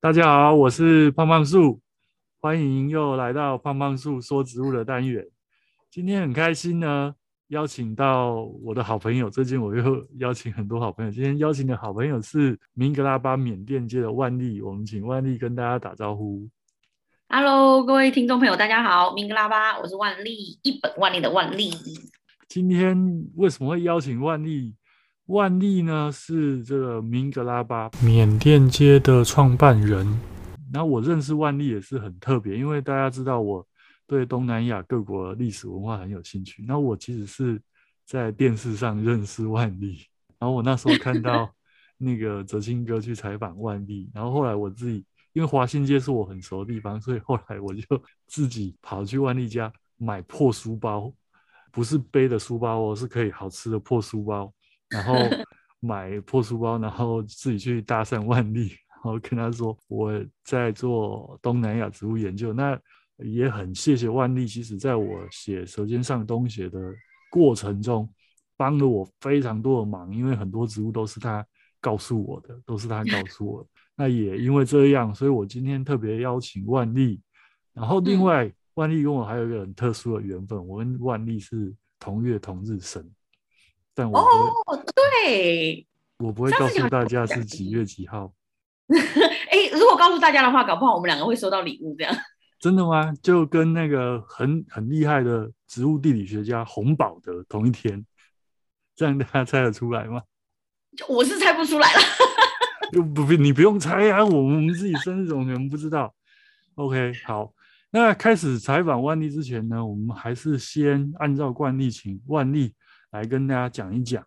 大家好，我是胖胖树，欢迎又来到胖胖树说植物的单元。今天很开心呢，邀请到我的好朋友。最近我又邀请很多好朋友，今天邀请的好朋友是明格拉巴缅甸街的万丽。我们请万丽跟大家打招呼。Hello，各位听众朋友，大家好，明格拉巴，我是万丽，一本万利的万丽。今天为什么会邀请万丽？万丽呢是这个明格拉巴缅甸街的创办人。那我认识万丽也是很特别，因为大家知道我对东南亚各国历史文化很有兴趣。那我其实是在电视上认识万丽，然后我那时候看到那个哲青哥去采访万丽，然后后来我自己因为华新街是我很熟的地方，所以后来我就自己跑去万丽家买破书包，不是背的书包哦，是可以好吃的破书包。然后买破书包，然后自己去搭讪万丽，然后跟他说我在做东南亚植物研究。那也很谢谢万丽，其实在我写《舌尖上东西》的过程中，帮了我非常多的忙，因为很多植物都是他告诉我的，都是他告诉我的。那也因为这样，所以我今天特别邀请万丽。然后另外，嗯、万丽跟我还有一个很特殊的缘分，我跟万丽是同月同日生。但我哦，对，我不会告诉大家是几月几号。哎、欸，如果告诉大家的话，搞不好我们两个会收到礼物，这样。真的吗？就跟那个很很厉害的植物地理学家洪宝德同一天，这样大家猜得出来吗？我是猜不出来了。就不不，你不用猜啊，我们自己生日怎么可能不知道？OK，好，那开始采访万丽之前呢，我们还是先按照惯例，请万丽。来跟大家讲一讲，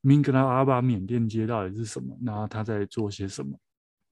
明格拉巴缅甸街到底是什么？然后他在做些什么？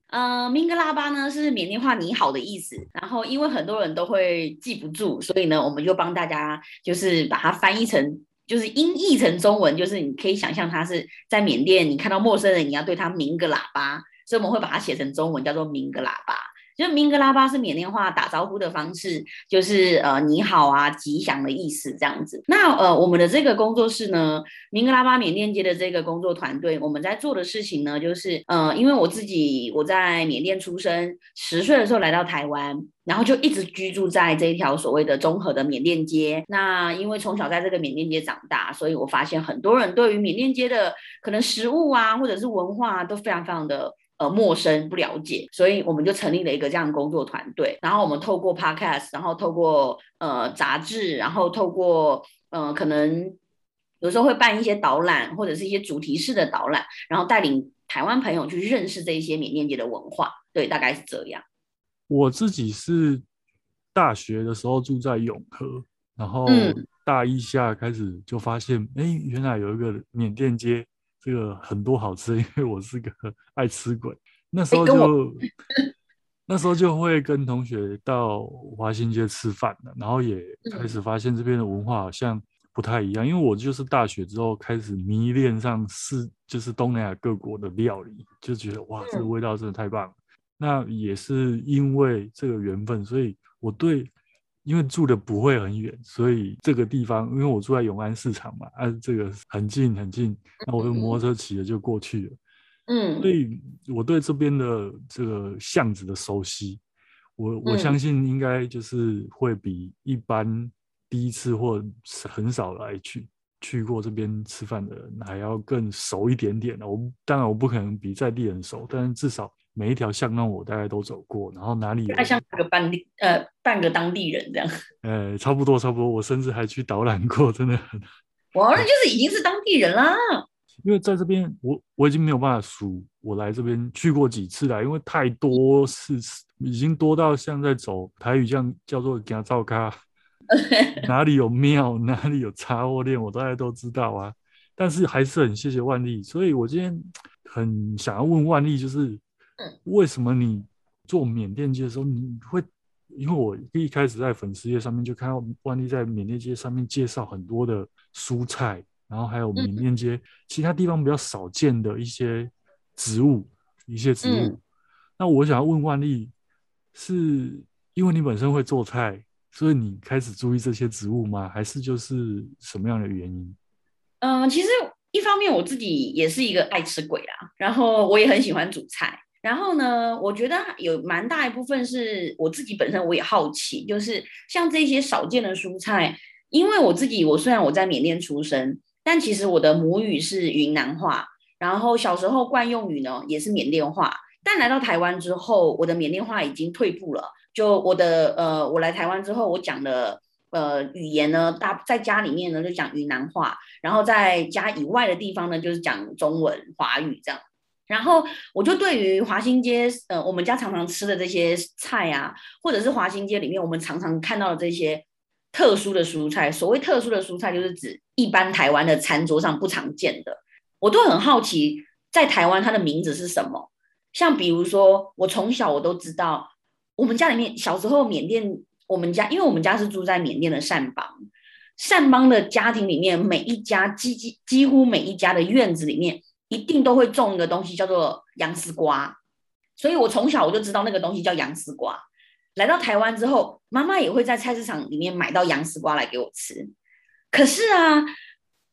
呃，明格拉巴呢是缅甸话“你好”的意思。然后因为很多人都会记不住，所以呢，我们就帮大家就是把它翻译成，就是音译成中文，就是你可以想象它是在缅甸，你看到陌生人，你要对他鸣个喇叭，所以我们会把它写成中文，叫做明格喇叭。就明格拉巴是缅甸话打招呼的方式，就是呃你好啊，吉祥的意思这样子。那呃我们的这个工作室呢，明格拉巴缅甸街的这个工作团队，我们在做的事情呢，就是呃因为我自己我在缅甸出生，十岁的时候来到台湾，然后就一直居住在这一条所谓的综合的缅甸街。那因为从小在这个缅甸街长大，所以我发现很多人对于缅甸街的可能食物啊，或者是文化都非常非常的。呃，陌生不了解，所以我们就成立了一个这样的工作团队。然后我们透过 podcast，然后透过呃杂志，然后透过呃可能有时候会办一些导览，或者是一些主题式的导览，然后带领台湾朋友去认识这一些缅甸街的文化。对，大概是这样。我自己是大学的时候住在永和，然后大一下开始就发现，哎、嗯，原来有一个缅甸街。这个很多好吃，因为我是个 爱吃鬼。那时候就那时候就会跟同学到华新街吃饭了，然后也开始发现这边的文化好像不太一样。因为我就是大学之后开始迷恋上是就是东南亚各国的料理，就觉得哇，这个味道真的太棒了。那也是因为这个缘分，所以我对。因为住的不会很远，所以这个地方，因为我住在永安市场嘛，啊，这个很近很近，那我用摩托车骑了就过去了。嗯，所以我对这边的这个巷子的熟悉，我我相信应该就是会比一般第一次或很少来去去过这边吃饭的人还要更熟一点点。我当然我不可能比在地人熟，但是至少。每一条巷弄我大概都走过，然后哪里有像个半地呃半个当地人这样，呃 差不多差不多，我甚至还去导览过，真的很，哇，那就是已经是当地人啦。因为在这边，我我已经没有办法数我来这边去过几次了，因为太多次已经多到像在走台语这样叫做行照咖，哪里有庙哪里有杂货店，我大概都知道啊。但是还是很谢谢万丽，所以我今天很想要问万丽，就是。为什么你做缅甸街的时候，你会？因为我一开始在粉丝页上面就看到万丽在缅甸街上面介绍很多的蔬菜，然后还有缅甸街其他地方比较少见的一些植物，一些植物。那我想要问万丽，是因为你本身会做菜，所以你开始注意这些植物吗？还是就是什么样的原因？嗯，其实一方面我自己也是一个爱吃鬼啦，然后我也很喜欢煮菜。然后呢，我觉得有蛮大一部分是我自己本身我也好奇，就是像这些少见的蔬菜，因为我自己我虽然我在缅甸出生，但其实我的母语是云南话，然后小时候惯用语呢也是缅甸话，但来到台湾之后，我的缅甸话已经退步了。就我的呃，我来台湾之后，我讲的呃语言呢，大在家里面呢就讲云南话，然后在家以外的地方呢就是讲中文华语这样。然后我就对于华新街，呃，我们家常常吃的这些菜啊，或者是华新街里面我们常常看到的这些特殊的蔬菜，所谓特殊的蔬菜，就是指一般台湾的餐桌上不常见的。我都很好奇，在台湾它的名字是什么？像比如说，我从小我都知道，我们家里面小时候缅甸，我们家因为我们家是住在缅甸的善邦，善邦的家庭里面，每一家几几几乎每一家的院子里面。一定都会种一个东西叫做洋丝瓜，所以我从小我就知道那个东西叫洋丝瓜。来到台湾之后，妈妈也会在菜市场里面买到洋丝瓜来给我吃。可是啊，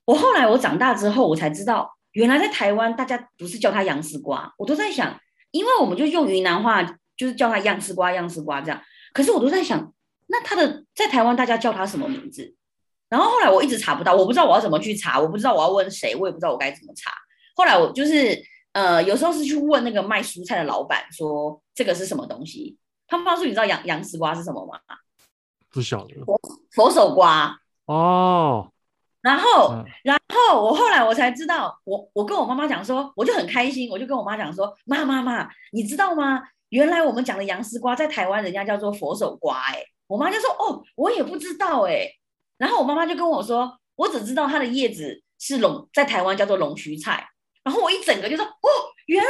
我后来我长大之后，我才知道，原来在台湾大家不是叫它洋丝瓜，我都在想，因为我们就用云南话，就是叫它洋丝瓜、洋丝瓜这样。可是我都在想，那它的在台湾大家叫它什么名字？然后后来我一直查不到，我不知道我要怎么去查，我不知道我要问谁，我也不知道我该怎么查。后来我就是呃，有时候是去问那个卖蔬菜的老板说，这个是什么东西？他们告诉你知道洋洋丝瓜是什么吗？不晓得。佛佛手瓜哦。然后，嗯、然后我后来我才知道，我我跟我妈妈讲说，我就很开心，我就跟我妈讲说，妈妈妈，你知道吗？原来我们讲的洋丝瓜在台湾人家叫做佛手瓜，哎，我妈就说，哦，我也不知道，哎。然后我妈妈就跟我说，我只知道它的叶子是龙，在台湾叫做龙须菜。然后我一整个就说哦，原来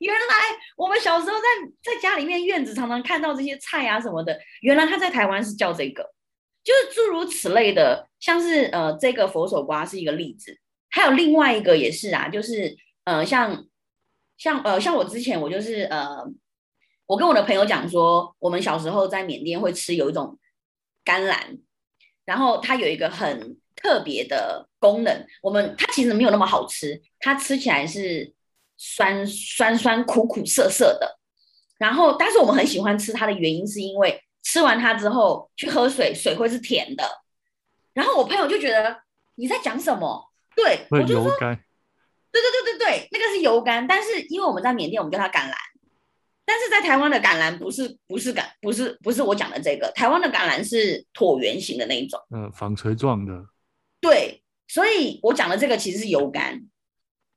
原来我们小时候在在家里面院子常常看到这些菜啊什么的，原来他在台湾是叫这个，就是诸如此类的，像是呃这个佛手瓜是一个例子，还有另外一个也是啊，就是呃像像呃像我之前我就是呃我跟我的朋友讲说，我们小时候在缅甸会吃有一种甘蓝，然后它有一个很特别的功能，我们它其实没有那么好吃，它吃起来是酸酸酸苦苦涩涩的。然后，但是我们很喜欢吃它的原因，是因为吃完它之后去喝水，水会是甜的。然后我朋友就觉得你在讲什么？对，我就说，对对对对对，那个是油甘，但是因为我们在缅甸，我们叫它橄榄。但是在台湾的橄榄不是不是橄不是不是我讲的这个，台湾的橄榄是椭圆形的那一种，呃，纺锤状的。对，所以我讲的这个其实是油甘。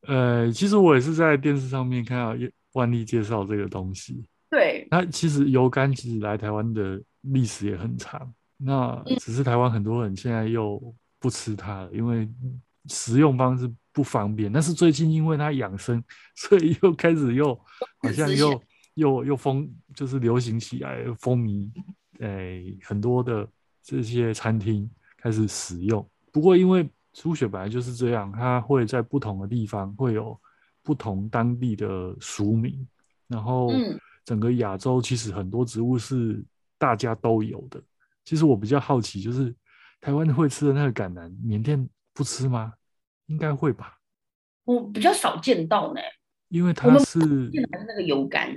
呃，其实我也是在电视上面看到万历介绍这个东西。对，那其实油甘其实来台湾的历史也很长，那只是台湾很多人现在又不吃它了，因为食用方式不方便。但是最近因为它养生，所以又开始又好像又又又风就是流行起来，风靡，哎，很多的这些餐厅开始使用。不过，因为猪血本来就是这样，它会在不同的地方会有不同当地的俗名。然后，整个亚洲其实很多植物是大家都有的。其实我比较好奇，就是台湾会吃的那个橄榄，缅甸不吃吗？应该会吧。我比较少见到呢，因为它是那个油甘，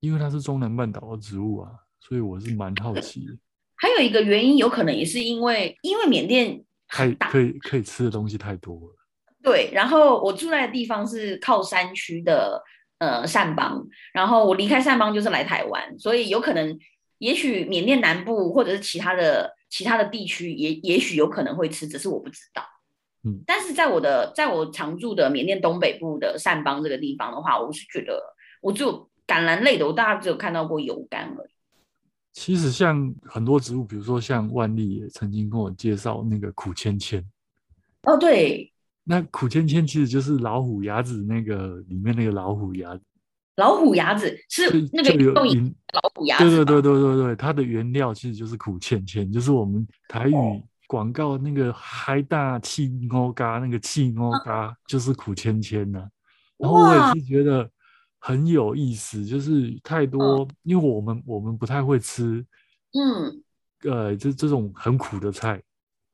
因为它是中南半岛的植物啊，所以我是蛮好奇的。还有一个原因，有可能也是因为，因为缅甸。太可以可以吃的东西太多了。对，然后我住在的地方是靠山区的呃善邦，然后我离开善邦就是来台湾，所以有可能，也许缅甸南部或者是其他的其他的地区也也许有可能会吃，只是我不知道。嗯，但是在我的在我常住的缅甸东北部的善邦这个地方的话，我是觉得我只有橄榄类的，我大概只有看到过油柑而已。其实像很多植物，比如说像万历也曾经跟我介绍那个苦芊芊。哦，对，那苦芊芊其实就是老虎牙子那个里面那个老虎牙子。老虎牙子是那个用老虎牙子。对对对对对对，它的原料其实就是苦芊芊，就是我们台语广告那个嗨大气欧嘎那个气欧嘎就是苦芊芊呢。然后我也是觉得。很有意思，就是太多，嗯、因为我们我们不太会吃，嗯，呃，这这种很苦的菜，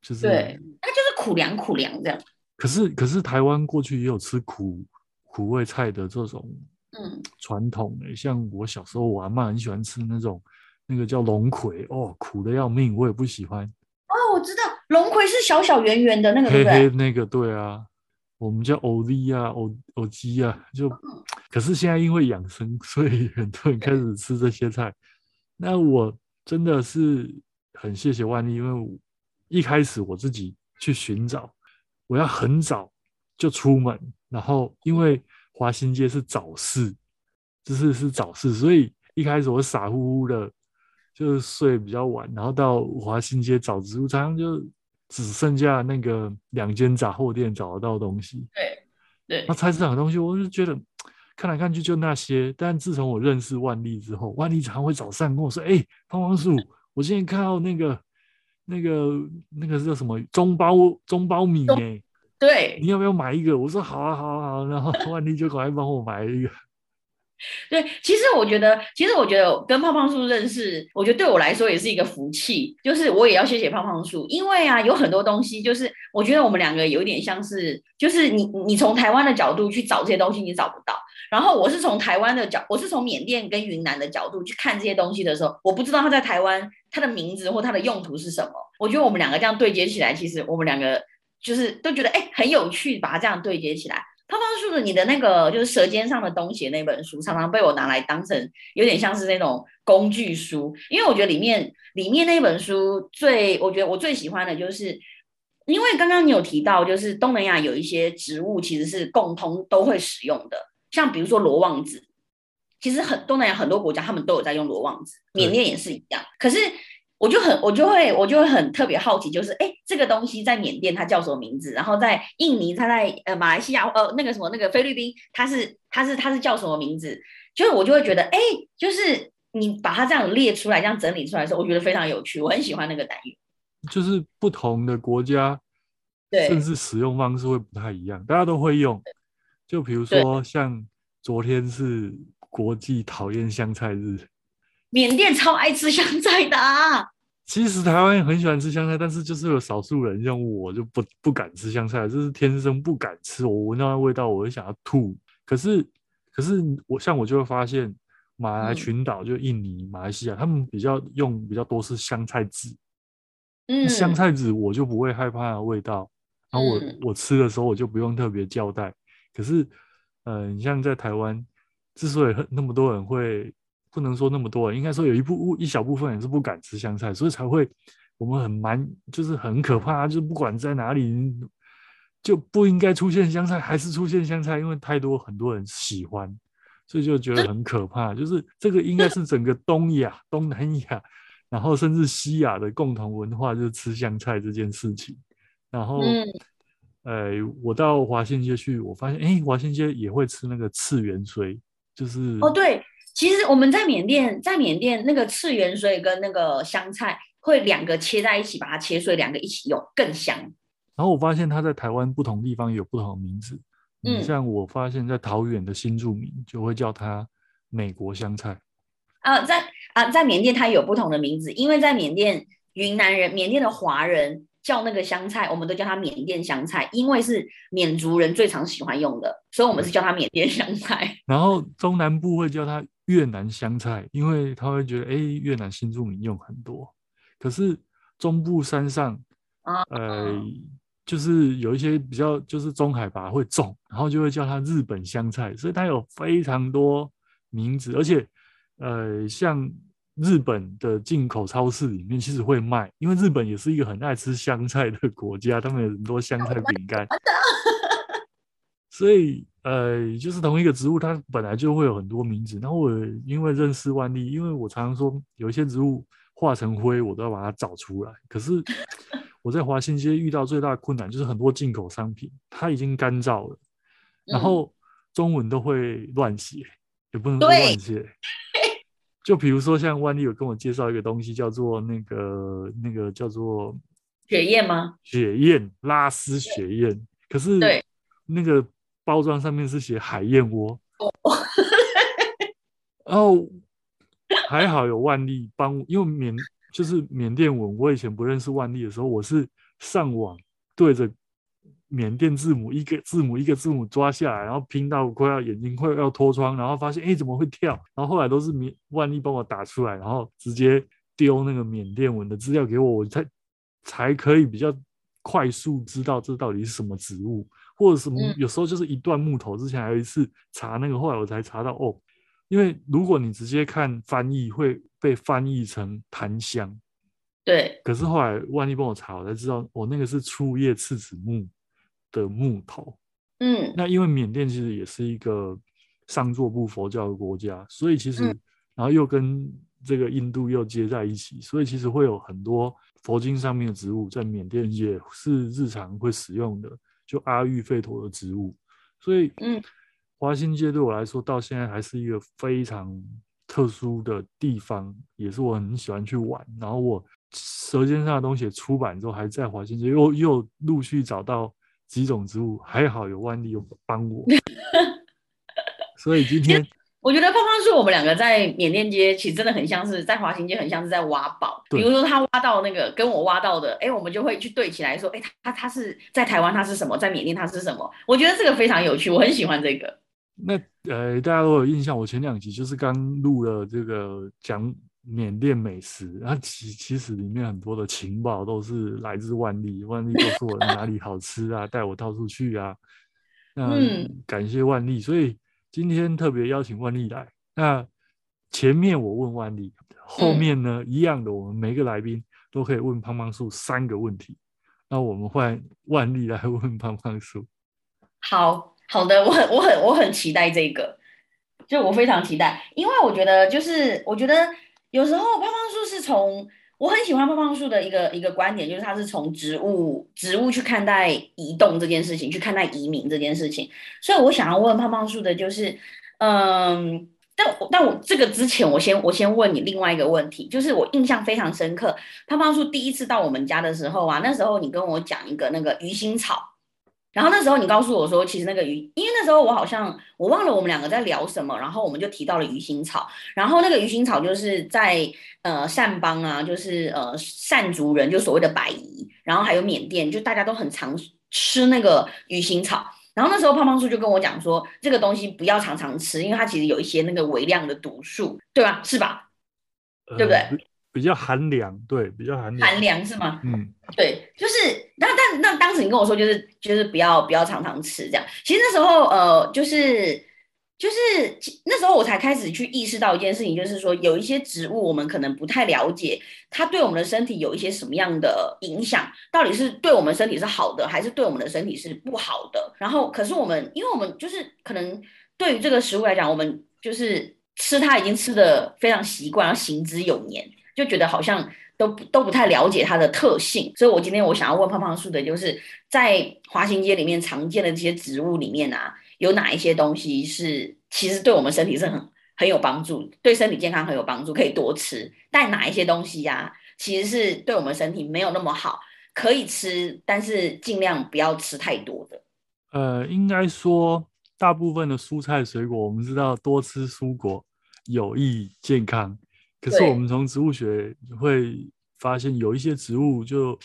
就是对，它就是苦凉苦凉这样。可是可是台湾过去也有吃苦苦味菜的这种嗯，传统的，像我小时候我阿妈很喜欢吃那种那个叫龙葵哦，苦的要命，我也不喜欢。哦，我知道龙葵是小小圆圆的那个，黑黑对那个，对啊，我们叫欧利啊，欧欧鸡啊，就、嗯、可是现在因为养生，所以很多人开始吃这些菜。那我真的是很谢谢万历，因为一开始我自己去寻找，我要很早就出门，然后因为华新街是早市，就是是早市，所以一开始我傻乎乎的，就是睡比较晚，然后到华新街找植物，常常就只剩下那个两间杂货店找得到东西。对对，那菜市场的东西，我就觉得。看来看去就那些，但自从我认识万丽之后，万丽常会早上跟我说：“哎、欸，胖胖树，我今天看到那个、那个、那个是叫什么中包中包米哎？对，你要不要买一个？”我说：“好啊，好啊，好。”然后 万丽就赶快帮我买了一个。对，其实我觉得，其实我觉得跟胖胖树认识，我觉得对我来说也是一个福气。就是我也要谢谢胖胖树，因为啊，有很多东西，就是我觉得我们两个有点像是，就是你你从台湾的角度去找这些东西，你找不到。然后我是从台湾的角，我是从缅甸跟云南的角度去看这些东西的时候，我不知道它在台湾它的名字或它的用途是什么。我觉得我们两个这样对接起来，其实我们两个就是都觉得哎很有趣，把它这样对接起来。胖胖树的你的那个就是《舌尖上的东西》那本书，常常被我拿来当成有点像是那种工具书，因为我觉得里面里面那本书最，我觉得我最喜欢的就是，因为刚刚你有提到，就是东南亚有一些植物其实是共通都会使用的，像比如说罗望子，其实很东南亚很多国家他们都有在用罗望子，缅甸也是一样，可是。我就很，我就会，我就会很特别好奇，就是，哎，这个东西在缅甸它叫什么名字？然后在印尼，它在呃马来西亚，呃那个什么那个菲律宾，它是它是它是叫什么名字？就是我就会觉得，哎，就是你把它这样列出来，这样整理出来的时候，我觉得非常有趣，我很喜欢那个单元。就是不同的国家，对，甚至使用方式会不太一样，大家都会用。就比如说像昨天是国际讨厌香菜日。缅甸超爱吃香菜的啊！其实台湾也很喜欢吃香菜，但是就是有少数人像我就不不敢吃香菜，就是天生不敢吃。我闻到那味道，我就想要吐。可是，可是我像我就会发现，马来群岛就印尼、马来西亚，他们比较用比较多是香菜籽。嗯，香菜籽我就不会害怕的味道，然后我我吃的时候我就不用特别交代。可是，呃，你像在台湾，之所以那么多人会。不能说那么多，应该说有一部一小部分人是不敢吃香菜，所以才会我们很蛮就是很可怕，就是不管在哪里就不应该出现香菜，还是出现香菜，因为太多很多人喜欢，所以就觉得很可怕。就是这个应该是整个东亚、东南亚，然后甚至西亚的共同文化，就是吃香菜这件事情。然后，呃，我到华新街去，我发现，哎，华新街也会吃那个次元蓀，就是哦，对。其实我们在缅甸，在缅甸那个次元水跟那个香菜会两个切在一起，把它切碎，两个一起用更香。然后我发现它在台湾不同地方有不同的名字。嗯，像我发现在桃园的新住民就会叫它美国香菜。啊，在啊在缅甸它有不同的名字，因为在缅甸云南人、缅甸的华人叫那个香菜，我们都叫它缅甸香菜，因为是缅族人最常喜欢用的，所以我们是叫它缅甸香菜。然后中南部会叫它。越南香菜，因为他会觉得，哎，越南新住民用很多。可是中部山上，呃，就是有一些比较就是中海拔会种，然后就会叫它日本香菜，所以它有非常多名字。而且，呃，像日本的进口超市里面其实会卖，因为日本也是一个很爱吃香菜的国家，他们有很多香菜饼干。所以，呃，就是同一个植物，它本来就会有很多名字。然后我因为认识万历，因为我常常说有一些植物化成灰，我都要把它找出来。可是 我在华新街遇到最大的困难就是很多进口商品它已经干燥了，然后中文都会乱写，也不能说乱写。就比如说像万历有跟我介绍一个东西，叫做那个那个叫做血燕吗？血燕，拉丝血燕。可是对那个。包装上面是写海燕窝，然后还好有万历帮，因为缅就是缅甸文，我以前不认识万历的时候，我是上网对着缅甸字母一个字母一个字母抓下来，然后拼到快要眼睛快要脱窗，然后发现哎怎么会跳？然后后来都是缅万历帮我打出来，然后直接丢那个缅甸文的资料给我，我才才可以比较快速知道这到底是什么植物，或者什么有时候就是一段木头。之前还有一次查那个，后来我才查到哦，因为如果你直接看翻译会被翻译成檀香。对，可是后来万一帮我查，我才知道，我、哦、那个是粗叶刺子木的木头。嗯，那因为缅甸其实也是一个上座部佛教的国家，所以其实、嗯、然后又跟这个印度又接在一起，所以其实会有很多佛经上面的植物在缅甸也是日常会使用的，就阿育吠陀的植物。所以，嗯，华新街对我来说到现在还是一个非常特殊的地方，也是我很喜欢去玩。然后我。舌尖上的东西出版之后，还在华新街又又陆续找到几种植物，还好有万丽有帮我，所以今天我觉得胖胖树我们两个在缅甸街其实真的很像是在华新街，很像是在挖宝。比如说他挖到那个跟我挖到的，哎，我们就会去对起来说，哎，他他他是在台湾他是什么，在缅甸他是什么？我觉得这个非常有趣，我很喜欢这个。那呃，大家都有印象，我前两集就是刚录了这个讲。缅甸美食，然后其其实里面很多的情报都是来自万历，万历告诉我哪里好吃啊，带我到处去啊。那 感谢万历，所以今天特别邀请万丽来。那前面我问万丽，后面呢、嗯、一样的，我们每个来宾都可以问胖胖树三个问题。那我们换万丽来问胖胖树。好好的，我很我很我很期待这个，就我非常期待，因为我觉得就是我觉得。有时候胖胖树是从我很喜欢胖胖树的一个一个观点，就是它是从植物植物去看待移动这件事情，去看待移民这件事情。所以我想要问胖胖树的就是，嗯，但我但我这个之前，我先我先问你另外一个问题，就是我印象非常深刻，胖胖树第一次到我们家的时候啊，那时候你跟我讲一个那个鱼腥草。然后那时候你告诉我说，其实那个鱼，因为那时候我好像我忘了我们两个在聊什么，然后我们就提到了鱼腥草。然后那个鱼腥草就是在呃善邦啊，就是呃善族人，就所谓的白夷，然后还有缅甸，就大家都很常吃那个鱼腥草。然后那时候胖胖叔就跟我讲说，这个东西不要常常吃，因为它其实有一些那个微量的毒素，对吧？是吧？对不对？比较寒凉，对，比较寒凉。寒凉是吗？嗯，对，就是那但那当时你跟我说，就是就是不要不要常常吃这样。其实那时候呃，就是就是那时候我才开始去意识到一件事情，就是说有一些植物我们可能不太了解，它对我们的身体有一些什么样的影响，到底是对我们身体是好的，还是对我们的身体是不好的？然后可是我们，因为我们就是可能对于这个食物来讲，我们就是吃它已经吃的非常习惯，然后行之有年。就觉得好像都都不太了解它的特性，所以我今天我想要问胖胖树的，就是在华行街里面常见的这些植物里面啊，有哪一些东西是其实对我们身体是很很有帮助，对身体健康很有帮助，可以多吃。但哪一些东西呀、其实是对我们身体没有那么好，可以吃，但是尽量不要吃太多的。呃，应该说大部分的蔬菜水果，我们知道多吃蔬果有益健康。可是我们从植物学会发现，有一些植物就，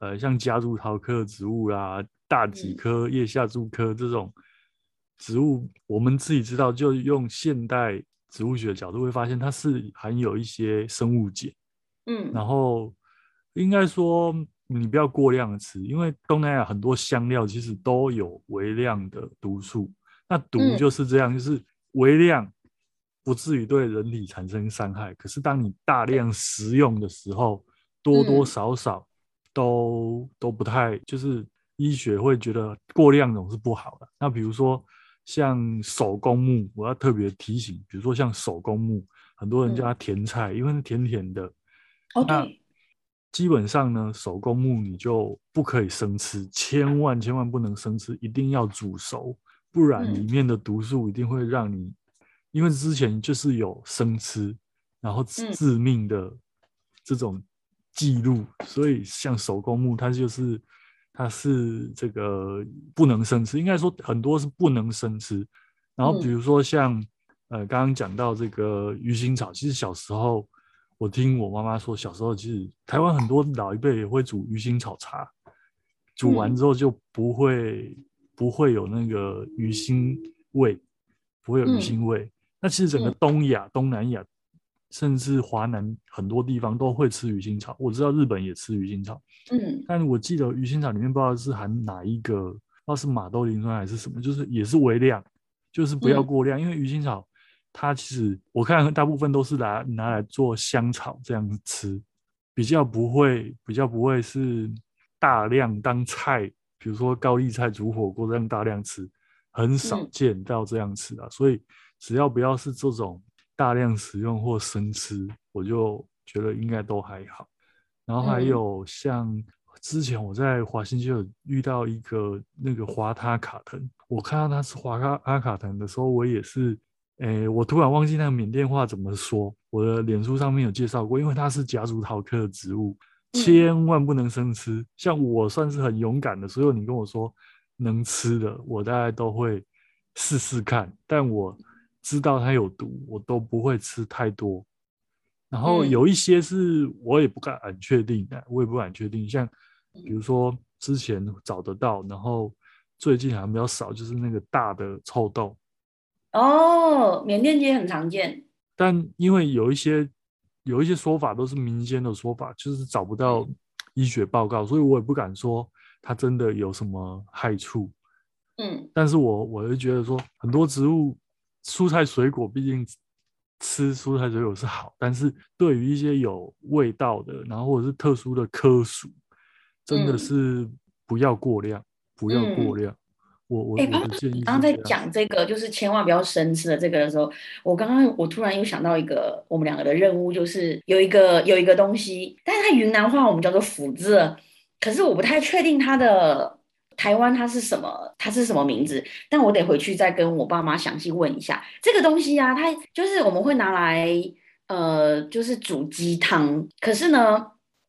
呃，像夹竹桃科的植物啦、大戟科、叶下珠科这种植物，我们自己知道，就用现代植物学的角度会发现，它是含有一些生物碱。嗯，然后应该说你不要过量的吃，因为东南亚很多香料其实都有微量的毒素，那毒就是这样，就是微量。不至于对人体产生伤害，可是当你大量食用的时候，多多少少都、嗯、都不太，就是医学会觉得过量总是不好的。那比如说像手工木，我要特别提醒，比如说像手工木，很多人叫它甜菜，嗯、因为是甜甜的。哦，那基本上呢，手工木你就不可以生吃，千万千万不能生吃，一定要煮熟，不然里面的毒素一定会让你。因为之前就是有生吃，然后致命的这种记录，嗯、所以像手工木，它就是它是这个不能生吃，应该说很多是不能生吃。然后比如说像、嗯、呃刚刚讲到这个鱼腥草，其实小时候我听我妈妈说，小时候其实台湾很多老一辈也会煮鱼腥草茶，煮完之后就不会、嗯、不会有那个鱼腥味，不会有鱼腥味。嗯、那其实整个东亚、嗯、东南亚，甚至华南很多地方都会吃鱼腥草。我知道日本也吃鱼腥草，嗯，但我记得鱼腥草里面不知道是含哪一个，不知道是马兜铃酸还是什么，就是也是微量，就是不要过量，嗯、因为鱼腥草它其实我看大部分都是拿拿来做香草这样子吃，比较不会比较不会是大量当菜，比如说高丽菜煮火锅这样大量吃，很少见到这样吃的，嗯、所以只要不要是这种。大量食用或生吃，我就觉得应该都还好。然后还有像之前我在华新就有遇到一个那个华他卡腾，我看到他是华他阿卡腾的时候，我也是，诶，我突然忘记那个缅甸话怎么说。我的脸书上面有介绍过，因为它是夹竹桃科的植物，千万不能生吃。像我算是很勇敢的，所以你跟我说能吃的，我大概都会试试看。但我。知道它有毒，我都不会吃太多。然后有一些是我也不敢确定的，我也不敢确定。像比如说之前找得到，然后最近好像比较少，就是那个大的臭豆。哦，缅甸街很常见。但因为有一些有一些说法都是民间的说法，就是找不到医学报告，所以我也不敢说它真的有什么害处。嗯，但是我我就觉得说很多植物。蔬菜水果毕竟吃蔬菜水果是好，但是对于一些有味道的，然后或者是特殊的科属，真的是不要过量，嗯、不要过量。嗯、我我、建议。刚刚在讲这个，就是千万不要生吃的这个的时候，我刚刚我突然又想到一个我们两个的任务，就是有一个有一个东西，但是它云南话我们叫做斧字，可是我不太确定它的。台湾它是什么？它是什么名字？但我得回去再跟我爸妈详细问一下这个东西啊。它就是我们会拿来呃，就是煮鸡汤。可是呢，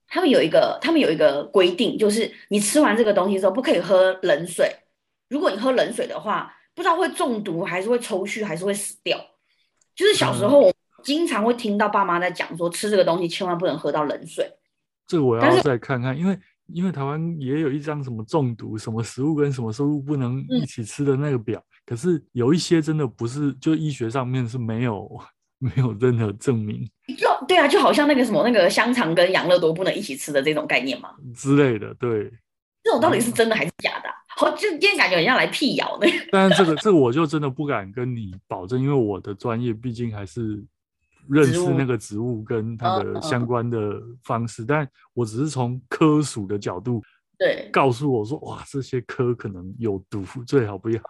他们有一个他们有一个规定，就是你吃完这个东西之后不可以喝冷水。如果你喝冷水的话，不知道会中毒还是会抽搐还是会死掉。就是小时候我经常会听到爸妈在讲说，吃这个东西千万不能喝到冷水。这个我要再看看，因为。因为台湾也有一张什么中毒、什么食物跟什么食物不能一起吃的那个表，嗯、可是有一些真的不是，就医学上面是没有 没有任何证明。就对啊，就好像那个什么那个香肠跟养乐多不能一起吃的这种概念嘛之类的。对，这种到底是真的还是假的？好、嗯，就今天感觉很像来辟谣的。但是这个这个我就真的不敢跟你保证，因为我的专业毕竟还是。认识那个植物跟它的相关的方式，但我只是从科属的角度，对，告诉我说，哇，这些科可能有毒，最好不要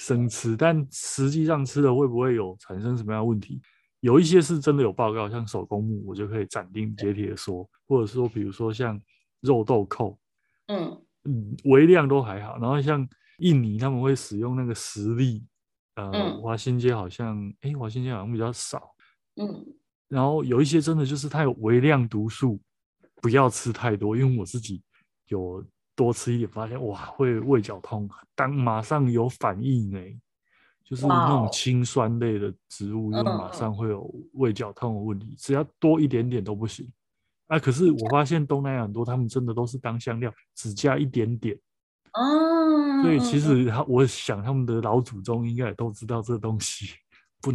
生吃。但实际上吃了会不会有产生什么样的问题？有一些是真的有报告，像手工木，我就可以斩钉截铁的说，或者说，比如说像肉豆蔻，嗯嗯，微量都还好。然后像印尼他们会使用那个石粒，呃，华新街好像，哎，华新街好像比较少。嗯，然后有一些真的就是它有微量毒素，不要吃太多。因为我自己有多吃一点，发现哇，会胃绞痛，当马上有反应哎，就是那种氢酸类的植物，就马上会有胃绞痛的问题。只要多一点点都不行。啊，可是我发现东南亚很多，他们真的都是当香料，只加一点点。哦，所以其实他，我想他们的老祖宗应该也都知道这东西。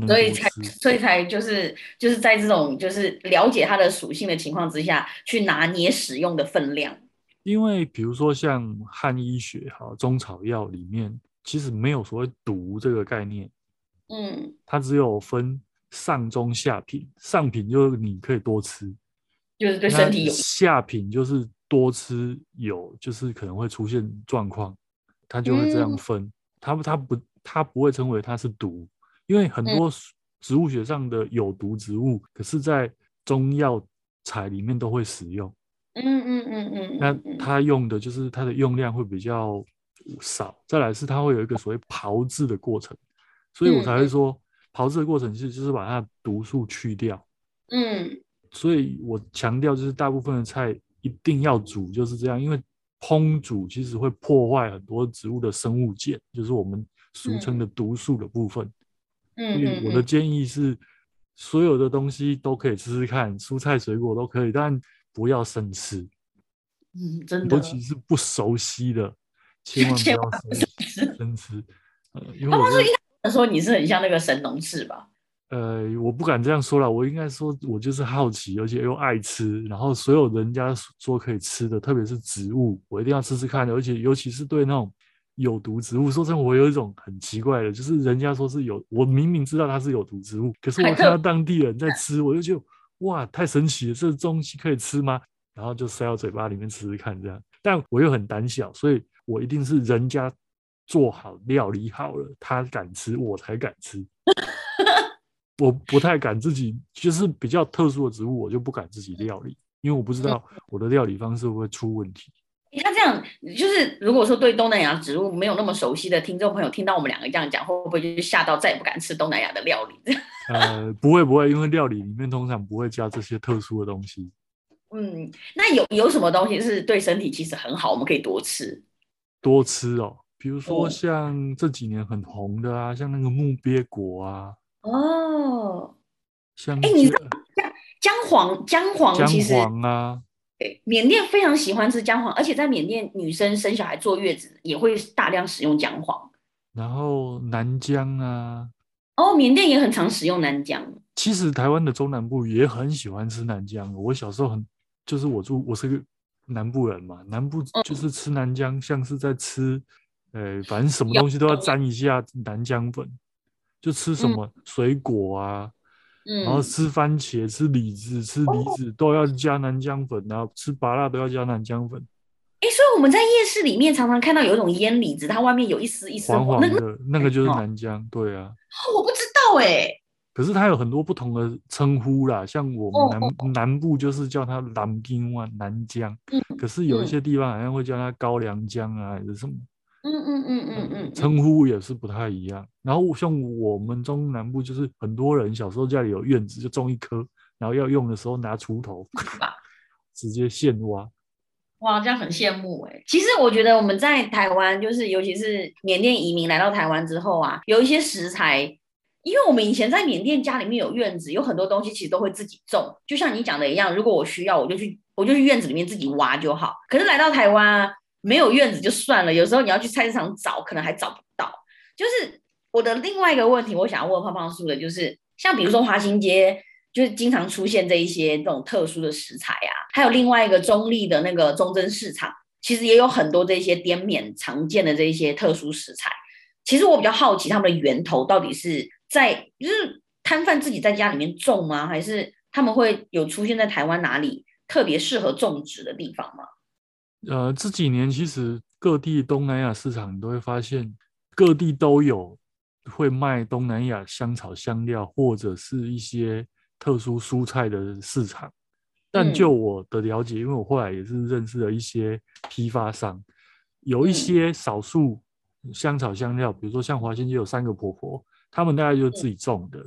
所以才，所以才就是就是在这种就是了解它的属性的情况之下去拿捏使用的分量。因为比如说像汉医学哈，中草药里面其实没有所谓毒这个概念，嗯，它只有分上中下品，上品就是你可以多吃，就是对身体有；下品就是多吃有，就是可能会出现状况，它就会这样分。嗯、它它不它不会称为它是毒。因为很多植物学上的有毒植物，嗯、可是在中药材里面都会使用。嗯嗯嗯嗯。那它用的就是它的用量会比较少。再来是它会有一个所谓炮制的过程，所以我才会说炮制的过程是就是把它的毒素去掉。嗯。所以我强调就是大部分的菜一定要煮就是这样，因为烹煮其实会破坏很多植物的生物键，就是我们俗称的毒素的部分。嗯，我的建议是，所有的东西都可以吃吃看，蔬菜水果都可以，但不要生吃。嗯，真的，尤其是不熟悉的，千万不要生吃。呃，因为我说应该说你是很像那个神农氏吧？呃，我不敢这样说啦，我应该说我就是好奇，而且又爱吃，然后所有人家说可以吃的，特别是植物，我一定要吃吃看的，而且尤其是对那种。有毒植物，说真的，我有一种很奇怪的，就是人家说是有，我明明知道它是有毒植物，可是我看到当地人在 吃，我就觉得哇，太神奇了，这东西可以吃吗？然后就塞到嘴巴里面吃吃看这样。但我又很胆小，所以我一定是人家做好料理好了，他敢吃，我才敢吃。我不太敢自己，就是比较特殊的植物，我就不敢自己料理，因为我不知道我的料理方式会不会出问题。他这样就是，如果说对东南亚植物没有那么熟悉的听众朋友，听到我们两个这样讲，会不会就是吓到再也不敢吃东南亚的料理？呃，不会不会，因为料理里面通常不会加这些特殊的东西。嗯，那有有什么东西是对身体其实很好，我们可以多吃？多吃哦，比如说像这几年很红的啊，像那个木鳖果啊。哦。像哎，你知道姜黄姜黄其实姜黄啊。对，缅甸非常喜欢吃姜黄，而且在缅甸女生生小孩坐月子也会大量使用姜黄。然后南姜啊，哦，缅甸也很常使用南姜。其实台湾的中南部也很喜欢吃南姜。我小时候很，就是我住，我是个南部人嘛，南部就是吃南姜，嗯、像是在吃，呃，反正什么东西都要沾一下南姜粉，就吃什么水果啊。嗯然后吃番茄、吃李子、吃梨子都要加南姜粉，然后吃麻辣都要加南姜粉。哎，所以我们在夜市里面常常看到有一种腌李子，它外面有一丝一丝黄黄的，那个就是南姜。对啊，我不知道哎。可是它有很多不同的称呼啦，像我们南南部就是叫它南京湾南姜，可是有一些地方好像会叫它高粱姜啊，还是什么。嗯嗯嗯嗯嗯，称呼也是不太一样。然后像我们中南部，就是很多人小时候家里有院子，就种一棵，然后要用的时候拿锄头，直接现挖。哇，这样很羡慕哎。其实我觉得我们在台湾，就是尤其是缅甸移民来到台湾之后啊，有一些食材，因为我们以前在缅甸家里面有院子，有很多东西其实都会自己种。就像你讲的一样，如果我需要，我就去，我就去院子里面自己挖就好。可是来到台湾啊。没有院子就算了，有时候你要去菜市场找，可能还找不到。就是我的另外一个问题，我想要问胖胖叔的，就是像比如说华新街，就是经常出现这一些这种特殊的食材啊，还有另外一个中立的那个忠贞市场，其实也有很多这些滇缅常见的这一些特殊食材。其实我比较好奇，他们的源头到底是在就是摊贩自己在家里面种吗？还是他们会有出现在台湾哪里特别适合种植的地方吗？呃，这几年其实各地东南亚市场，你都会发现各地都有会卖东南亚香草香料或者是一些特殊蔬菜的市场。但就我的了解，因为我后来也是认识了一些批发商，有一些少数香草香料，比如说像华新街有三个婆婆，他们大概就是自己种的，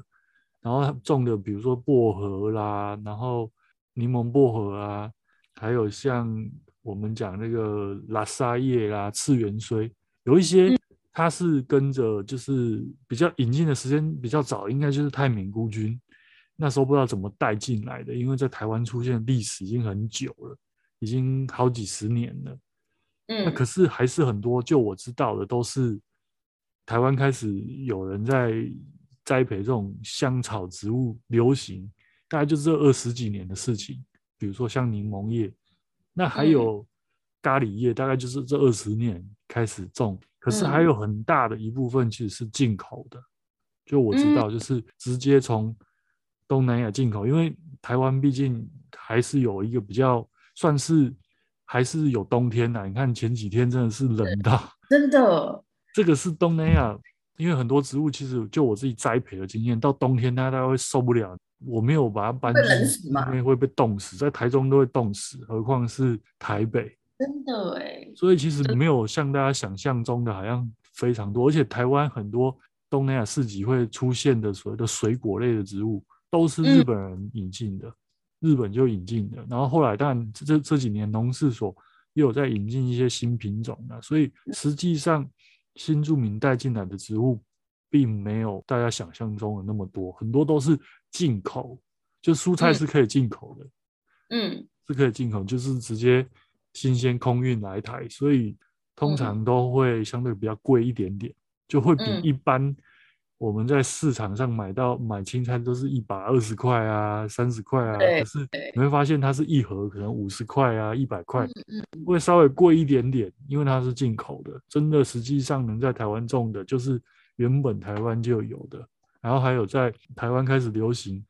然后种的比如说薄荷啦，然后柠檬薄荷啊，还有像。我们讲那个拉萨叶啦、次元荽，有一些它是跟着就是比较引进的时间比较早，应该就是泰缅孤军那时候不知道怎么带进来的，因为在台湾出现历史已经很久了，已经好几十年了。嗯，那可是还是很多，就我知道的都是台湾开始有人在栽培这种香草植物流行，大概就是这二十几年的事情。比如说像柠檬叶。那还有咖喱叶，大概就是这二十年开始种，可是还有很大的一部分其实是进口的。就我知道，就是直接从东南亚进口，因为台湾毕竟还是有一个比较算是还是有冬天的。你看前几天真的是冷到，真的。这个是东南亚，因为很多植物其实就我自己栽培的经验，到冬天它大概会受不了。我没有把它搬进，因为会被冻死，在台中都会冻死，何况是台北。真的哎，所以其实没有像大家想象中的好像非常多，而且台湾很多东南亚市集会出现的所谓的水果类的植物，都是日本人引进的，嗯、日本就引进的。然后后来，当然这这几年农事所又有在引进一些新品种了，所以实际上新住民带进来的植物。并没有大家想象中的那么多，很多都是进口，就蔬菜是可以进口的，嗯，是可以进口，就是直接新鲜空运来台，所以通常都会相对比较贵一点点，就会比一般我们在市场上买到买青菜都是一把二十块啊、三十块啊，可是你会发现它是一盒可能五十块啊、一百块，会稍微贵一点点，因为它是进口的。真的实际上能在台湾种的，就是原本台湾就有的。然后还有在台湾开始流行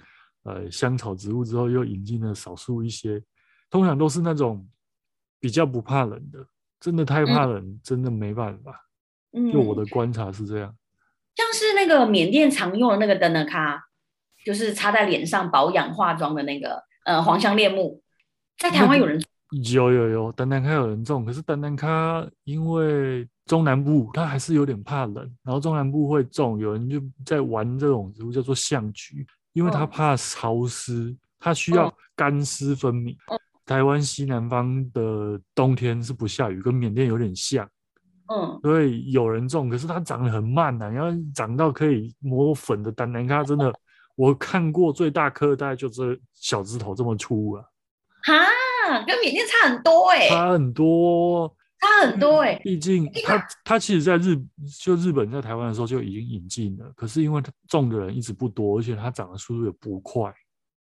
呃香草植物之后，又引进了少数一些，通常都是那种比较不怕冷的。真的太怕冷，嗯、真的没办法。就我的观察是这样，像是那个缅甸常用的那个灯呢卡，就是擦在脸上保养化妆的那个呃黄香恋木，在台湾有人有有有灯胆卡有人种，可是灯胆卡因为。中南部它还是有点怕冷，然后中南部会种，有人就在玩这种植物叫做象菊，因为它怕潮湿，它需要干湿分明。台湾西南方的冬天是不下雨，跟缅甸有点像，嗯，所以有人种，可是它长得很慢呐、啊，然后长到可以磨粉的丹南咖，真的我看过最大颗大概就这小指头这么粗啊，哈，跟缅甸差很多哎、欸，差很多。差很多哎、欸，毕竟它它其实在日就日本在台湾的时候就已经引进了，可是因为它种的人一直不多，而且它长的速度也不快。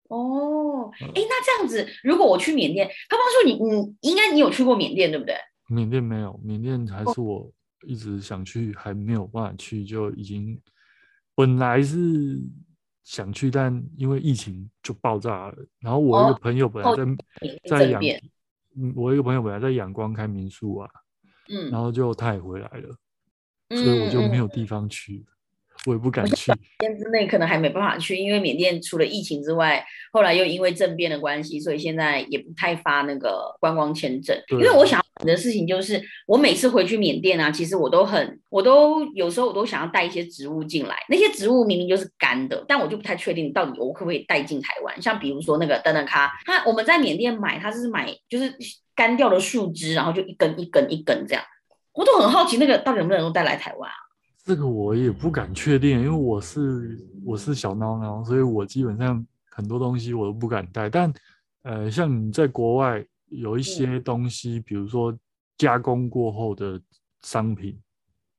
哦，哎、欸，那这样子，如果我去缅甸，他妈说你你应该你有去过缅甸对不对？缅甸没有，缅甸还是我一直想去，还没有办法去，就已经本来是想去，但因为疫情就爆炸了。然后我一个朋友本来在、哦、在养。嗯，我一个朋友本来在仰光开民宿啊，嗯，然后就他也回来了，嗯、所以我就没有地方去。嗯我也不敢去，天之内可能还没办法去，因为缅甸除了疫情之外，后来又因为政变的关系，所以现在也不太发那个观光签证。因为我想要的事情就是，我每次回去缅甸啊，其实我都很，我都有时候我都想要带一些植物进来。那些植物明明就是干的，但我就不太确定到底我可不可以带进台湾。像比如说那个灯胆卡，它我们在缅甸买，它是买就是干掉的树枝，然后就一根一根一根这样，我都很好奇那个到底能不能够带来台湾啊？这个我也不敢确定，因为我是我是小孬孬，所以我基本上很多东西我都不敢带。但呃，像你在国外有一些东西，嗯、比如说加工过后的商品，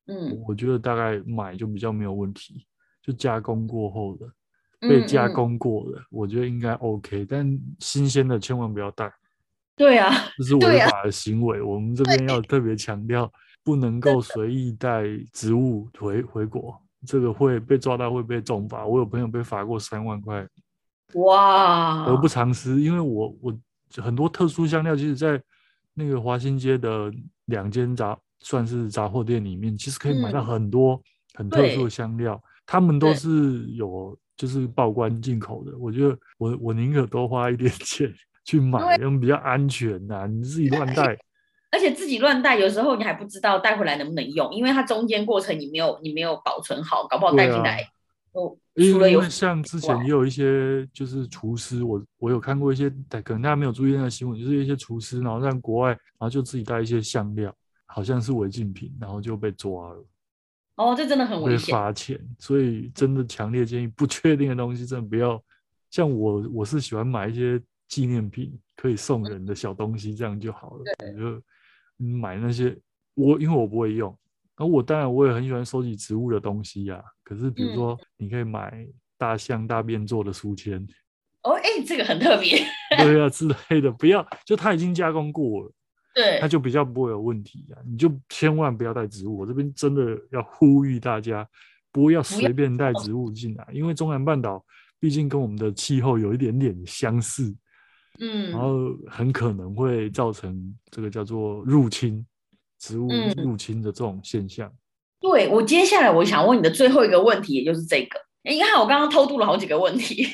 嗯，我觉得大概买就比较没有问题。就加工过后的，被加工过的，嗯嗯，我觉得应该 OK。但新鲜的千万不要带。对啊，这是违法的行为。啊、我们这边要特别强调。不能够随意带植物回回国，这个会被抓到会被重罚。我有朋友被罚过三万块，哇，得不偿失。因为我我很多特殊香料，其实在那个华新街的两间杂算是杂货店里面，其实可以买到很多很特殊的香料，嗯、他们都是有就是报关进口的。我觉得我我宁可多花一点 钱去买，因为比较安全呐、啊。你自己乱带。而且自己乱带，有时候你还不知道带回来能不能用，因为它中间过程你没有你没有保存好，搞不好带进来哦。除了有像之前也有一些就是厨师，我我有看过一些，可能大家没有注意那个新闻，就是一些厨师，然后在国外，然后就自己带一些香料，好像是违禁品，然后就被抓了。哦，这真的很危险，会罚钱。所以真的强烈建议，不 确定的东西真的不要。像我我是喜欢买一些纪念品，可以送人的小东西，这样就好了。我就。买那些我因为我不会用，然后我当然我也很喜欢收集植物的东西呀、啊。可是比如说，你可以买大象大便做的书签。哦，哎、欸，这个很特别。对啊，之类的，不要就它已经加工过了，对，它就比较不会有问题啊。你就千万不要带植物，我这边真的要呼吁大家不要随便带植物进来，因为中南半岛毕竟跟我们的气候有一点点相似。嗯，然后很可能会造成这个叫做入侵植物入侵的这种现象。嗯、对，我接下来我想问你的最后一个问题，也就是这个。你看我刚刚偷渡了好几个问题，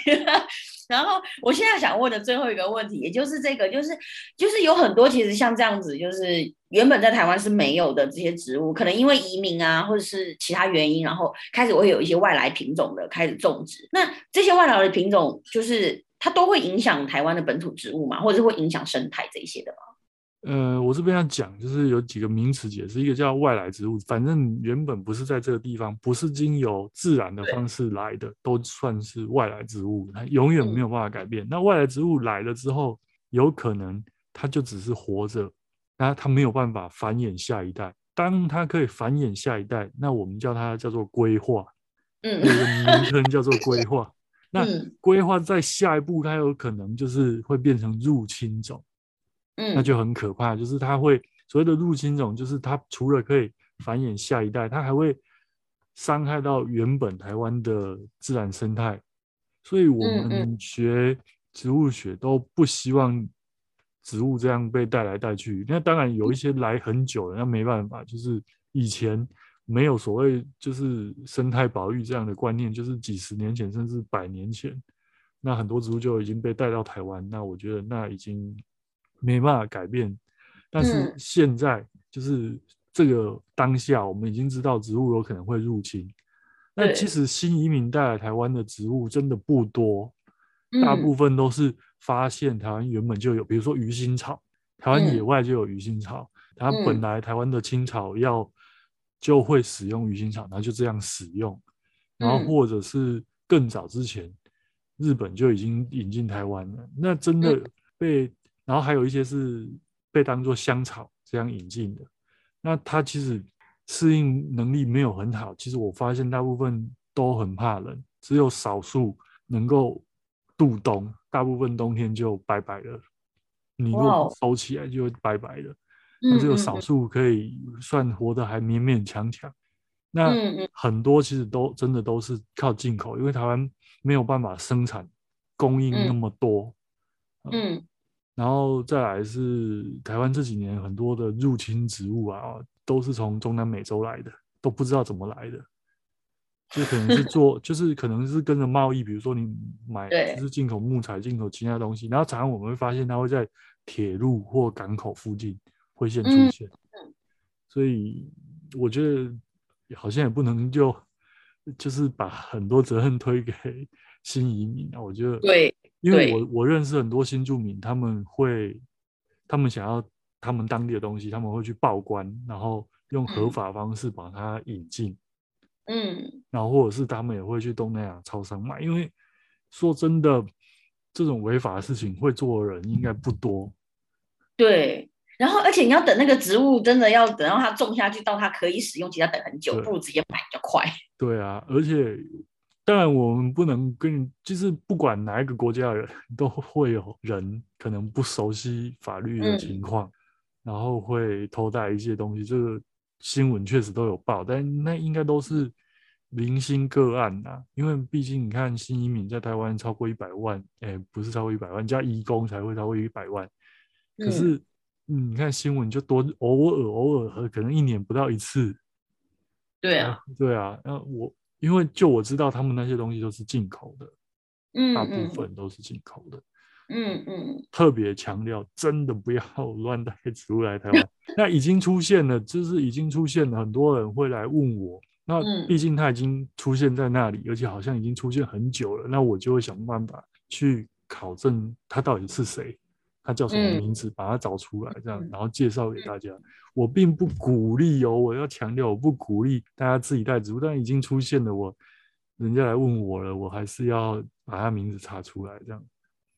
然后我现在想问的最后一个问题，也就是这个，就是就是有很多其实像这样子，就是原本在台湾是没有的这些植物，可能因为移民啊，或者是其他原因，然后开始会有一些外来品种的开始种植。那这些外来的品种就是。它都会影响台湾的本土植物嘛？或者是会影响生态这一些的吗？呃，我这边要讲，就是有几个名词解释，一个叫外来植物，反正原本不是在这个地方，不是经由自然的方式来的，都算是外来植物，它永远没有办法改变。嗯、那外来植物来了之后，有可能它就只是活着，那它没有办法繁衍下一代。当它可以繁衍下一代，那我们叫它叫做归化，嗯，有个名称叫做归化。那规划在下一步，它有可能就是会变成入侵种，嗯，那就很可怕。就是它会所谓的入侵种，就是它除了可以繁衍下一代，它还会伤害到原本台湾的自然生态。所以我们学植物学都不希望植物这样被带来带去。那当然有一些来很久了，那没办法，就是以前。没有所谓就是生态保育这样的观念，就是几十年前甚至百年前，那很多植物就已经被带到台湾。那我觉得那已经没办法改变。但是现在就是这个当下，我们已经知道植物有可能会入侵。那其实新移民带来台湾的植物真的不多，大部分都是发现台湾原本就有，比如说鱼腥草，台湾野外就有鱼腥草，它本来台湾的青草要。就会使用鱼腥草，然后就这样使用，然后或者是更早之前，嗯、日本就已经引进台湾了。那真的被，嗯、然后还有一些是被当做香草这样引进的。那它其实适应能力没有很好。其实我发现大部分都很怕冷，只有少数能够度冬，大部分冬天就拜拜了。你如果收起来就会拜拜了。那只有少数可以算活得还勉勉强强，那很多其实都真的都是靠进口，因为台湾没有办法生产供应那么多。嗯，然后再来是台湾这几年很多的入侵植物啊，都是从中南美洲来的，都不知道怎么来的，就可能是做，就是可能是跟着贸易，比如说你买就是进口木材、进口其他东西，然后常常我们会发现它会在铁路或港口附近。会先出现，嗯，所以我觉得好像也不能就就是把很多责任推给 新移民啊。我觉得对，因为我我认识很多新住民，他们会他们想要他们当地的东西，他们会去报关，然后用合法方式把它引进，嗯，然后或者是他们也会去东南亚超商买，因为说真的，这种违法的事情会做的人应该不多，对。然后，而且你要等那个植物真的要等到它种下去，到它可以使用，其实要等很久，不如直接买比较快。对啊，而且当然我们不能跟，就是不管哪一个国家的人 都会有人可能不熟悉法律的情况，嗯、然后会偷带一些东西。这个新闻确实都有报，但那应该都是零星个案呐。因为毕竟你看，新移民在台湾超过一百万，哎，不是超过一百万，加移工才会超过一百万，可是。嗯嗯，你看新闻就多，偶尔偶尔可能一年不到一次。对啊，啊，对啊。那我因为就我知道，他们那些东西都是进口的，嗯，大部分都是进口的。嗯嗯。特别强调，真的不要 乱带植物来台湾。那已经出现了，就是已经出现了，很多人会来问我。那毕竟它已经出现在那里，而且好像已经出现很久了，那我就会想办法去考证它到底是谁。他叫什么名字？把它找出来，这样，然后介绍给大家。我并不鼓励哦，我要强调，我不鼓励大家自己带植物。但已经出现了，我人家来问我了，我还是要把他名字查出来，这样。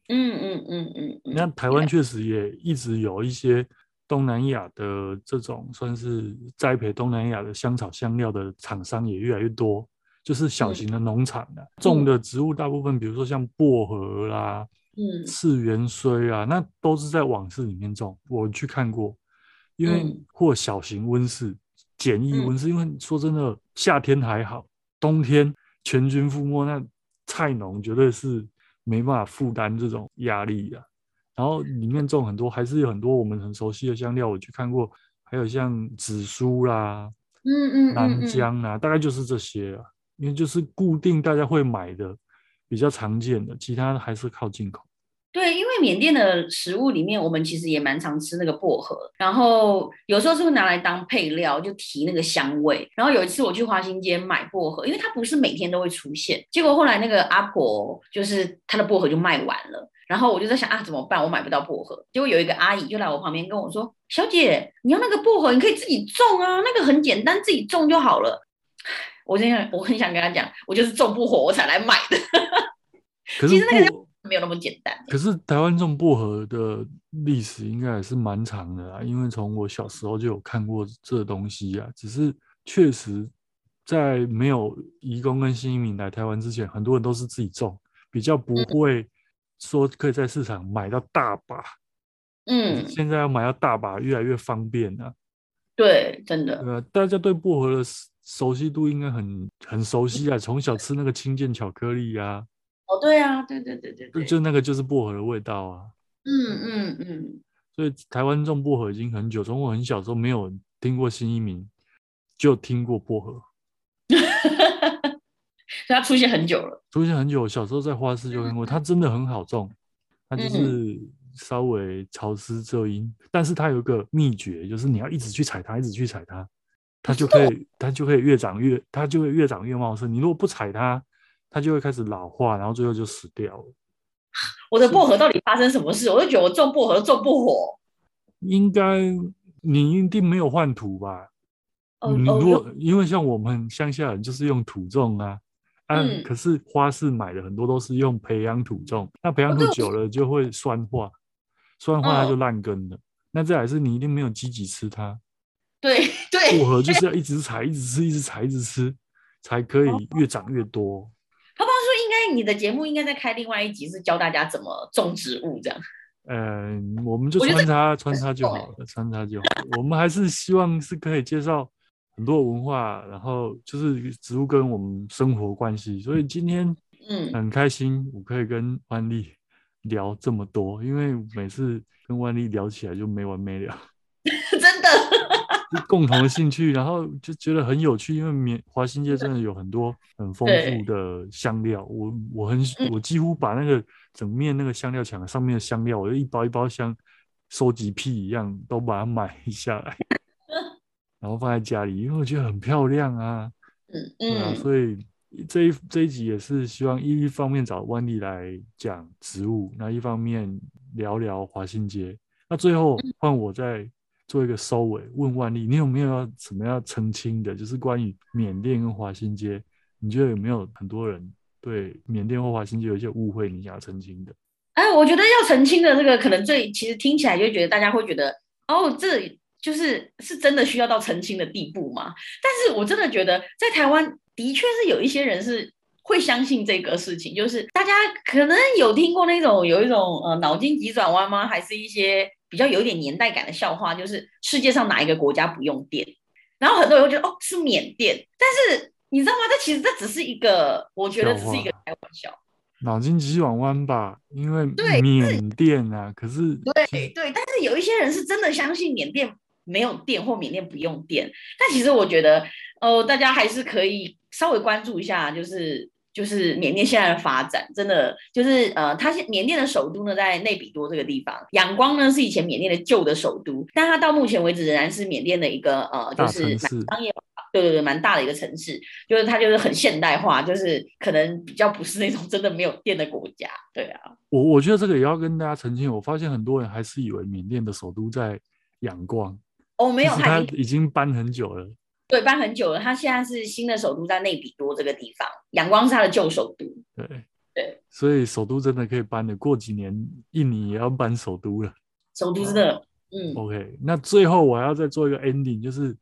嗯嗯嗯嗯。那台湾确实也一直有一些东南亚的这种算是栽培东南亚的香草香料的厂商也越来越多，就是小型的农场的种的植物，大部分比如说像薄荷啦。嗯，次元衰啊，那都是在温室里面种。我去看过，因为或小型温室、简易温室。因为说真的，夏天还好，冬天全军覆没，那菜农绝对是没办法负担这种压力啊。然后里面种很多，还是有很多我们很熟悉的香料。我去看过，还有像紫苏啦，嗯嗯，南姜啊，大概就是这些啊。因为就是固定大家会买的，比较常见的，其他还是靠进口。对，因为缅甸的食物里面，我们其实也蛮常吃那个薄荷，然后有时候是会拿来当配料，就提那个香味。然后有一次我去华新街买薄荷，因为它不是每天都会出现，结果后来那个阿婆就是她的薄荷就卖完了，然后我就在想啊，怎么办？我买不到薄荷。结果有一个阿姨就来我旁边跟我说：“小姐，你要那个薄荷，你可以自己种啊，那个很简单，自己种就好了。”我真想，我很想跟她讲，我就是种不活我才来买的。可是其实那个。没有那么简单。可是台湾种薄荷的历史应该也是蛮长的啊，因为从我小时候就有看过这东西啊。只是确实在没有移工跟新移民来台湾之前，很多人都是自己种，比较不会说可以在市场买到大把。嗯，现在要买到大把越来越方便了啊。对，真的。呃，大家对薄荷的熟悉度应该很很熟悉啊，从小吃那个清健巧克力啊。哦，对啊，对对对对，对，就那个就是薄荷的味道啊。嗯嗯嗯。所以台湾种薄荷已经很久，从我很小时候没有听过新移民，就听过薄荷。所以它出现很久了。出现很久，小时候在花市就看过，它真的很好种，它就是。稍微潮湿遮阴，但是它有一个秘诀，就是你要一直去踩它，一直去踩它，它就可以，它就可以越长越，它就会越长越茂盛。你如果不踩它，它就会开始老化，然后最后就死掉了。我的薄荷到底发生什么事？我就觉得我种薄荷种不活。应该你一定没有换土吧？哦、你如果、哦、因为像我们乡下人就是用土种啊。啊、嗯，可是花市买的很多都是用培养土种，那培养土久了就会酸化。酸化它就烂根了，哦，那这还是你一定没有积极吃它。对对，薄荷就是要一直采，一直吃，一直采，一直吃，才可以越长越多。你的节目应该在开另外一集，是教大家怎么种植物这样。嗯、呃，我们就穿插穿插就好了，穿插就好了。我们还是希望是可以介绍很多文化，然后就是植物跟我们生活关系。所以今天嗯很开心，我可以跟万丽。聊这么多，因为每次跟万丽聊起来就没完没了，真的，共同的兴趣，然后就觉得很有趣。因为缅华新街真的有很多很丰富的香料，我我很我几乎把那个整面那个香料墙上面的香料，我就一包一包像收集癖一样，都把它买下来，然后放在家里，因为我觉得很漂亮啊，嗯嗯、啊，所以。这一这一集也是希望一方面找万丽来讲植物，那一方面聊聊华新街。那最后换我再做一个收尾，问万丽，你有没有要什么要澄清的？就是关于缅甸跟华新街，你觉得有没有很多人对缅甸或华新街有一些误会，你想要澄清的？哎，我觉得要澄清的这个可能最其实听起来就觉得大家会觉得哦，这就是是真的需要到澄清的地步吗？但是我真的觉得在台湾。的确是有一些人是会相信这个事情，就是大家可能有听过那种有一种呃脑筋急转弯吗？还是一些比较有点年代感的笑话，就是世界上哪一个国家不用电？然后很多人会觉得哦是缅甸，但是你知道吗？这其实这只是一个，我觉得只是一个开玩笑，脑筋急转弯吧？因为缅甸啊，可是对对，但是有一些人是真的相信缅甸没有电或缅甸不用电，但其实我觉得呃大家还是可以。稍微关注一下，就是就是缅甸现在的发展，真的就是呃，它现缅甸的首都呢在内比多这个地方，仰光呢是以前缅甸的旧的首都，但它到目前为止仍然是缅甸的一个呃，就是商业，对对对，蛮大的一个城市，就是它就是很现代化，就是可能比较不是那种真的没有电的国家，对啊。我我觉得这个也要跟大家澄清，我发现很多人还是以为缅甸的首都在仰光，哦，没有，它已经搬很久了。对，搬很久了。他现在是新的首都在内比多这个地方，仰光是他的旧首都。对对，所以首都真的可以搬的，过几年印尼也要搬首都了。首都真的，嗯。OK，那最后我还要再做一个 ending，就是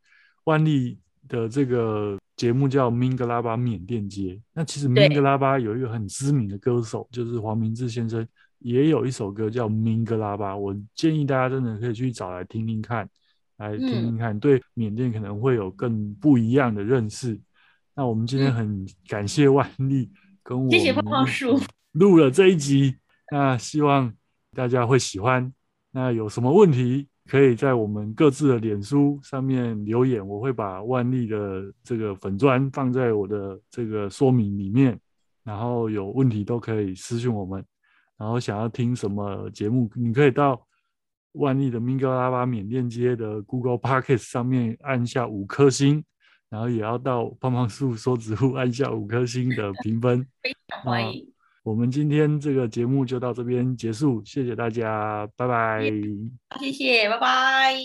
万历的这个节目叫《明格拉巴缅甸街》。那其实明格拉巴有一个很知名的歌手，就是黄明志先生，也有一首歌叫《明格拉巴》，我建议大家真的可以去找来听听看。来听听看，对缅甸可能会有更不一样的认识。嗯、那我们今天很感谢万丽跟我们 录了这一集，那希望大家会喜欢。那有什么问题，可以在我们各自的脸书上面留言，我会把万丽的这个粉砖放在我的这个说明里面。然后有问题都可以私信我们。然后想要听什么节目，你可以到。万丽的明格拉巴缅甸街的 Google Podcast 上面按下五颗星，然后也要到胖胖树说植物按下五颗星的评分。非常欢迎。我们今天这个节目就到这边结束，谢谢大家，拜拜。谢谢，拜拜。